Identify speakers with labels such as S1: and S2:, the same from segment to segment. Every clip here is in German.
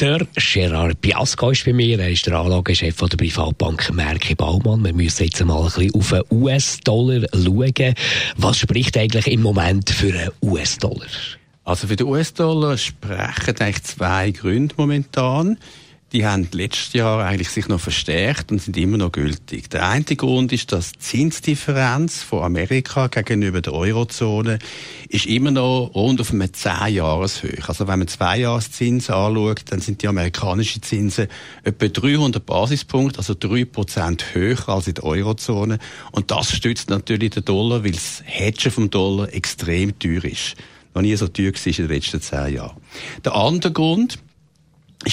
S1: der Gerard Biasco ist bei mir. Er ist der Anlagechef der Privatbank Merki Baumann. Wir müssen jetzt mal ein bisschen auf den US-Dollar schauen. Was spricht eigentlich im Moment für einen US-Dollar?
S2: Also für den US-Dollar sprechen eigentlich zwei Gründe momentan die haben letztes Jahr eigentlich sich noch verstärkt und sind immer noch gültig. Der eine Grund ist, dass die Zinsdifferenz von Amerika gegenüber der Eurozone ist immer noch rund auf einem 10-Jahres-Höch. Also wenn man zwei Jahreszins anschaut, dann sind die amerikanischen Zinsen etwa 300 Basispunkte, also 3% höher als in der Eurozone. Und das stützt natürlich den Dollar, weil das Hedgen vom Dollar extrem teuer ist. Noch nie so teuer war in den letzten zehn Jahren. Der andere Grund,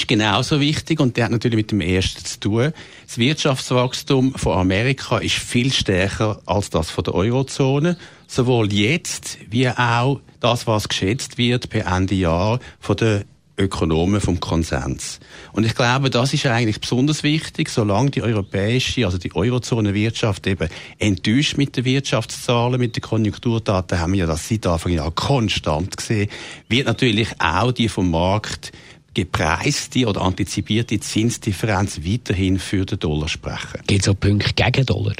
S2: ist genauso wichtig und der hat natürlich mit dem ersten zu tun. Das Wirtschaftswachstum von Amerika ist viel stärker als das von der Eurozone, sowohl jetzt wie auch das, was geschätzt wird per Ende Jahr von den Ökonomen vom Konsens. Und ich glaube, das ist eigentlich besonders wichtig, solange die europäische, also die Eurozone-Wirtschaft eben enttäuscht mit den Wirtschaftszahlen, mit den Konjunkturdaten, haben wir ja das seit Anfang Jahr konstant gesehen, wird natürlich auch die vom Markt gepreiste oder antizipierte Zinsdifferenz weiterhin für den Dollar sprechen.
S1: Gibt es auch Punkte gegen Dollar?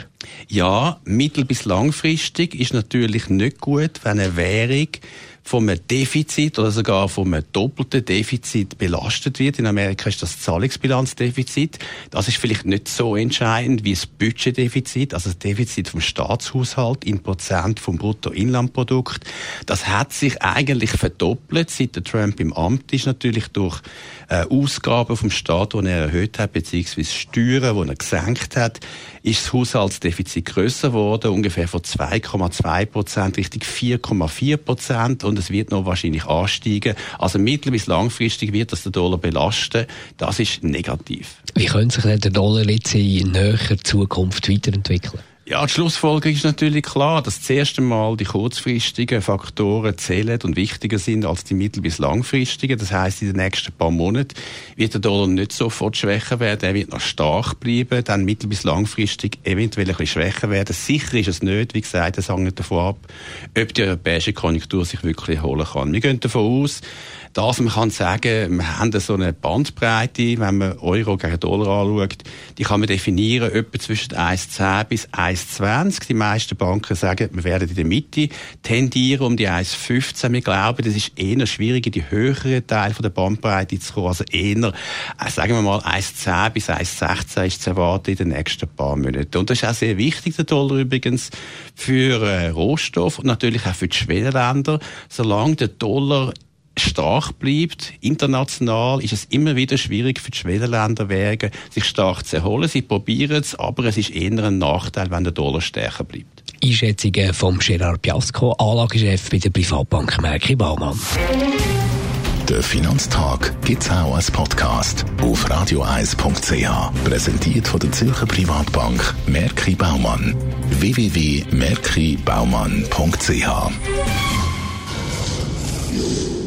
S2: Ja, mittel- bis langfristig ist natürlich nicht gut, wenn eine Währung vom Defizit oder sogar vom doppelten Defizit belastet wird. In Amerika ist das Zahlungsbilanzdefizit. Das ist vielleicht nicht so entscheidend wie das Budgetdefizit, also das Defizit vom Staatshaushalt in Prozent vom Bruttoinlandprodukt. Das hat sich eigentlich verdoppelt, seit der Trump im Amt ist, natürlich durch äh, Ausgaben vom Staat, die er erhöht hat, beziehungsweise Steuern, die er gesenkt hat, ist das Haushaltsdefizit grösser geworden, ungefähr von 2,2 Prozent Richtung 4,4 Prozent und es wird noch wahrscheinlich ansteigen. Also mittel- bis langfristig wird das den Dollar belasten. Das ist negativ.
S1: Wie könnte sich denn der Dollar jetzt in näherer Zukunft weiterentwickeln?
S2: Ja, die Schlussfolgerung ist natürlich klar, dass das erste Mal die kurzfristigen Faktoren zählen und wichtiger sind als die mittel- bis langfristigen. Das heißt, in den nächsten paar Monaten wird der Dollar nicht sofort schwächer werden, er wird noch stark bleiben, dann mittel- bis langfristig eventuell ein bisschen schwächer werden. Sicher ist es nicht, wie gesagt, das hängt davon ab, ob die europäische Konjunktur sich wirklich erholen kann. Wir gehen davon aus, dass man kann sagen, wir haben so eine Bandbreite, wenn man Euro gegen Dollar anschaut, die kann man definieren, etwa zwischen 1,10 bis 1,20. Die meisten Banken sagen, wir werden in der Mitte tendieren um die 1,15. Wir glauben, das ist eher schwierig, in die höheren Teil von der Bandbreite zu kommen. Also eher, äh, sagen wir mal, 1,10 bis 1,16 ist zu erwarten in den nächsten paar Monaten. Und das ist auch sehr wichtig, der Dollar übrigens, für äh, Rohstoff und natürlich auch für die Schwellenländer. Solange der Dollar stark bleibt, international, ist es immer wieder schwierig für die Schwellenländer sich stark zu erholen. Sie probieren es, aber es ist eher ein Nachteil, wenn der Dollar stärker bleibt.
S1: Einschätzungen vom Gerard Piasco, Anlagechef bei der Privatbank Merki Baumann.
S3: Der Finanztag gibt es auch als Podcast auf radioeis.ch. Präsentiert von der Zürcher Privatbank Merki Baumann. www.merkibaumann.ch